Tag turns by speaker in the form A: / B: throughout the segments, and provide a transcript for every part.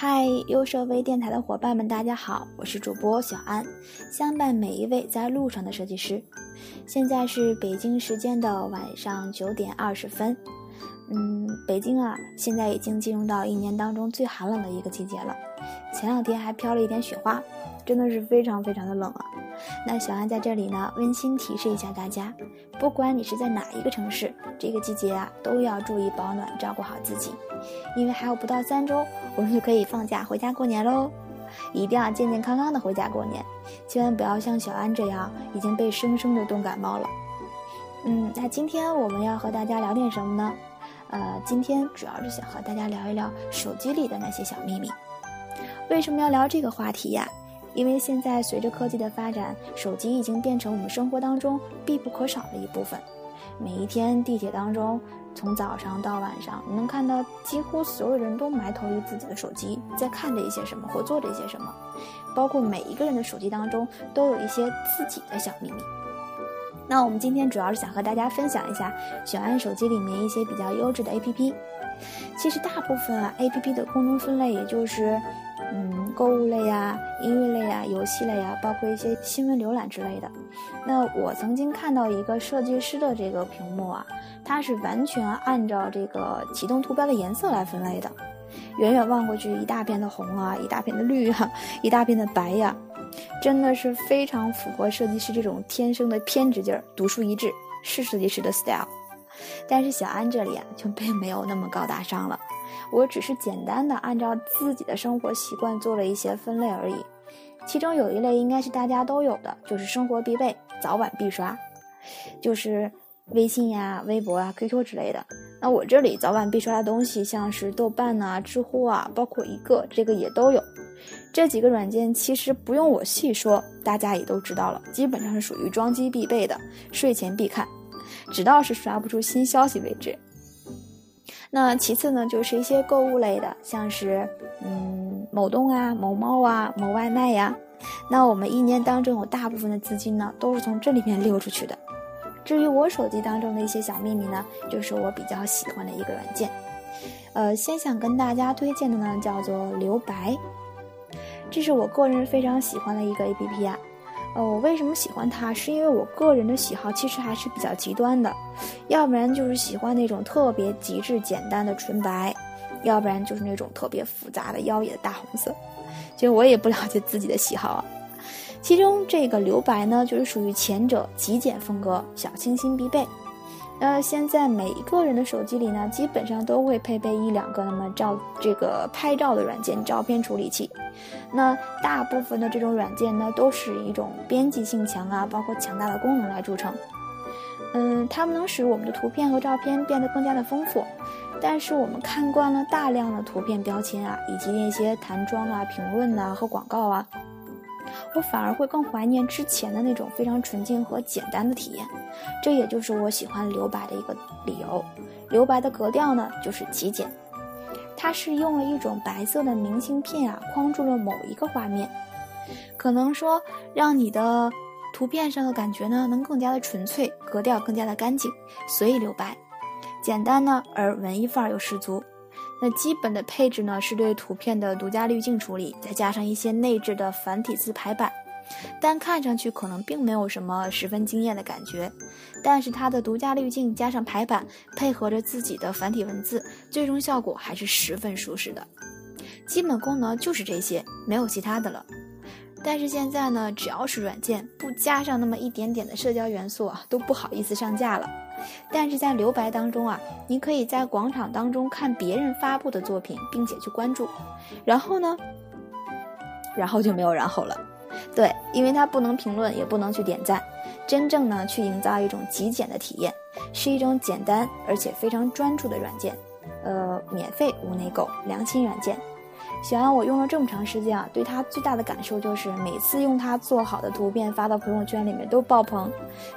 A: 嗨，优设微电台的伙伴们，大家好，我是主播小安，相伴每一位在路上的设计师。现在是北京时间的晚上九点二十分。嗯，北京啊，现在已经进入到一年当中最寒冷的一个季节了。前两天还飘了一点雪花，真的是非常非常的冷啊。那小安在这里呢，温馨提示一下大家，不管你是在哪一个城市，这个季节啊，都要注意保暖，照顾好自己，因为还有不到三周，我们就可以放假回家过年喽。一定要健健康康的回家过年，千万不要像小安这样已经被生生的冻感冒了。嗯，那今天我们要和大家聊点什么呢？呃，今天主要是想和大家聊一聊手机里的那些小秘密。为什么要聊这个话题呀？因为现在随着科技的发展，手机已经变成我们生活当中必不可少的一部分。每一天地铁当中，从早上到晚上，你能看到几乎所有人都埋头于自己的手机，在看着一些什么或做着一些什么。包括每一个人的手机当中，都有一些自己的小秘密。那我们今天主要是想和大家分享一下小安手机里面一些比较优质的 APP。其实大部分 APP 的功能分类，也就是。嗯，购物类呀、音乐类呀、游戏类呀，包括一些新闻浏览之类的。那我曾经看到一个设计师的这个屏幕啊，它是完全按照这个启动图标的颜色来分类的。远远望过去，一大片的红啊，一大片的绿啊，一大片的白呀，真的是非常符合设计师这种天生的偏执劲儿，独树一帜，是设计师的 style。但是小安这里啊，就并没有那么高大上了。我只是简单的按照自己的生活习惯做了一些分类而已，其中有一类应该是大家都有的，就是生活必备，早晚必刷，就是微信呀、微博啊、QQ 之类的。那我这里早晚必刷的东西，像是豆瓣呐、知乎啊，包括一个这个也都有。这几个软件其实不用我细说，大家也都知道了，基本上是属于装机必备的，睡前必看，直到是刷不出新消息为止。那其次呢，就是一些购物类的，像是嗯某东啊、某猫啊、某外卖呀。那我们一年当中有大部分的资金呢，都是从这里面溜出去的。至于我手机当中的一些小秘密呢，就是我比较喜欢的一个软件。呃，先想跟大家推荐的呢，叫做留白，这是我个人非常喜欢的一个 APP 啊。呃，我为什么喜欢它？是因为我个人的喜好其实还是比较极端的，要不然就是喜欢那种特别极致简单的纯白，要不然就是那种特别复杂的妖冶的大红色。其实我也不了解自己的喜好啊。其中这个留白呢，就是属于前者，极简风格，小清新必备。那现在每一个人的手机里呢，基本上都会配备一两个那么照这个拍照的软件，照片处理器。那大部分的这种软件呢，都是一种编辑性强啊，包括强大的功能来著称。嗯，它们能使我们的图片和照片变得更加的丰富。但是我们看惯了大量的图片标签啊，以及那些弹窗啊、评论呐和广告啊。我反而会更怀念之前的那种非常纯净和简单的体验，这也就是我喜欢留白的一个理由。留白的格调呢，就是极简，它是用了一种白色的明信片啊，框住了某一个画面，可能说让你的图片上的感觉呢，能更加的纯粹，格调更加的干净，所以留白，简单呢，而文艺范儿又十足。那基本的配置呢，是对图片的独家滤镜处理，再加上一些内置的繁体字排版，但看上去可能并没有什么十分惊艳的感觉。但是它的独家滤镜加上排版，配合着自己的繁体文字，最终效果还是十分舒适的。基本功能就是这些，没有其他的了。但是现在呢，只要是软件不加上那么一点点的社交元素啊，都不好意思上架了。但是在留白当中啊，你可以在广场当中看别人发布的作品，并且去关注。然后呢，然后就没有然后了。对，因为它不能评论，也不能去点赞，真正呢去营造一种极简的体验，是一种简单而且非常专注的软件。呃，免费无内购，良心软件。小安，我用了这么长时间啊，对它最大的感受就是每次用它做好的图片发到朋友圈里面都爆棚，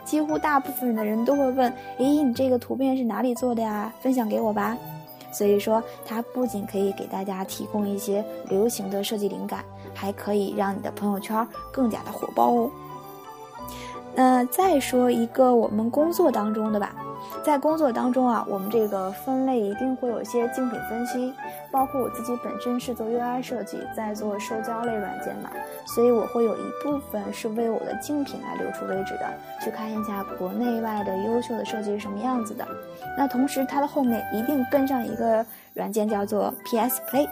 A: 几乎大部分的人都会问：诶，你这个图片是哪里做的呀？分享给我吧。所以说，它不仅可以给大家提供一些流行的设计灵感，还可以让你的朋友圈更加的火爆哦。那再说一个我们工作当中的吧，在工作当中啊，我们这个分类一定会有一些竞品分析，包括我自己本身是做 UI 设计，在做社交类软件嘛，所以我会有一部分是为我的竞品来留出位置的，去看一下国内外的优秀的设计是什么样子的。那同时它的后面一定跟上一个软件叫做 PS Play。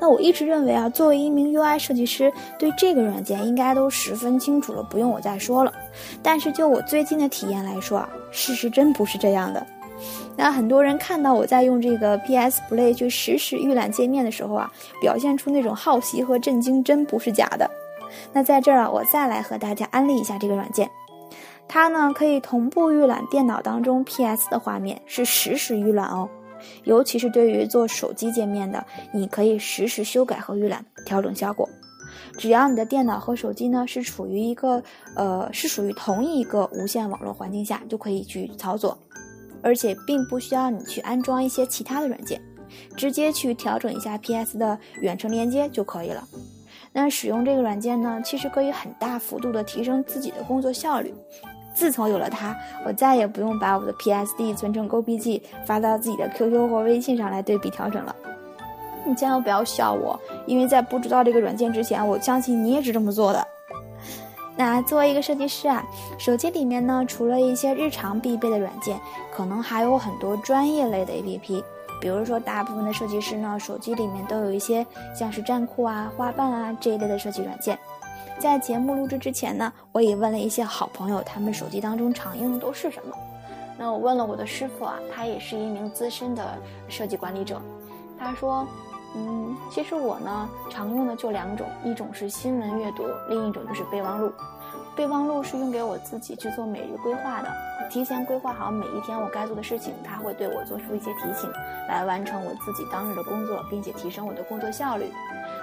A: 那我一直认为啊，作为一名 UI 设计师，对这个软件应该都十分清楚了，不用我再说了。但是就我最近的体验来说啊，事实真不是这样的。那很多人看到我在用这个 PS Play 去实时预览界面的时候啊，表现出那种好奇和震惊，真不是假的。那在这儿啊，我再来和大家安利一下这个软件，它呢可以同步预览电脑当中 PS 的画面，是实时预览哦。尤其是对于做手机界面的，你可以实时修改和预览，调整效果。只要你的电脑和手机呢是处于一个呃是属于同一个无线网络环境下，就可以去操作，而且并不需要你去安装一些其他的软件，直接去调整一下 PS 的远程连接就可以了。那使用这个软件呢，其实可以很大幅度的提升自己的工作效率。自从有了它，我再也不用把我的 PSD 存成 GoBG 发到自己的 QQ 或微信上来对比调整了。你千万不要笑我，因为在不知道这个软件之前，我相信你也是这么做的。那作为一个设计师啊，手机里面呢，除了一些日常必备的软件，可能还有很多专业类的 APP。比如说，大部分的设计师呢，手机里面都有一些像是站酷啊、花瓣啊这一类的设计软件。在节目录制之前呢，我也问了一些好朋友，他们手机当中常用的都是什么？那我问了我的师傅啊，他也是一名资深的设计管理者，他说，嗯，其实我呢常用的就两种，一种是新闻阅读，另一种就是备忘录。备忘录是用给我自己去做每日规划的，提前规划好每一天我该做的事情，他会对我做出一些提醒，来完成我自己当日的工作，并且提升我的工作效率。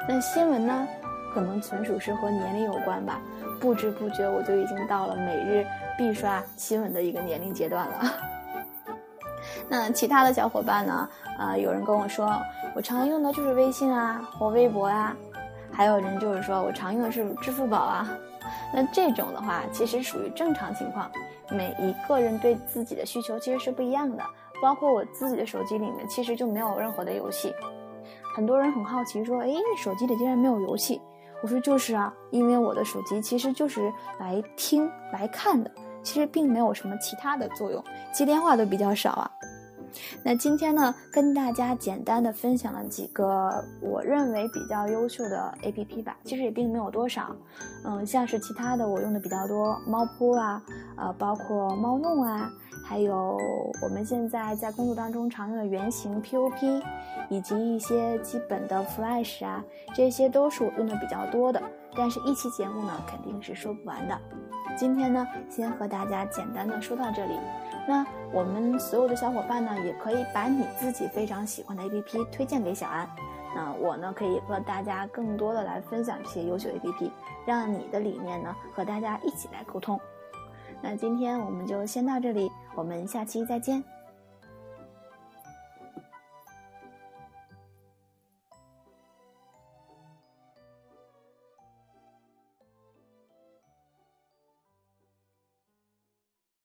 A: 那新闻呢？可能纯属是和年龄有关吧，不知不觉我就已经到了每日必刷新闻的一个年龄阶段了。那其他的小伙伴呢？啊，有人跟我说我常用的就是微信啊或微博啊，还有人就是说我常用的是支付宝啊。那这种的话，其实属于正常情况。每一个人对自己的需求其实是不一样的，包括我自己的手机里面其实就没有任何的游戏。很多人很好奇说，哎，手机里竟然没有游戏？我说就是啊，因为我的手机其实就是来听来看的，其实并没有什么其他的作用，接电话都比较少啊。那今天呢，跟大家简单的分享了几个我认为比较优秀的 A P P 吧，其实也并没有多少。嗯，像是其他的我用的比较多，猫扑啊，呃，包括猫弄啊，还有我们现在在工作当中常用的原型 P O P，以及一些基本的 Flash 啊，这些都是我用的比较多的。但是，一期节目呢，肯定是说不完的。今天呢，先和大家简单的说到这里。那我们所有的小伙伴呢，也可以把你自己非常喜欢的 APP 推荐给小安。那我呢，可以和大家更多的来分享这些优秀 APP，让你的理念呢和大家一起来沟通。那今天我们就先到这里，我们下期再见。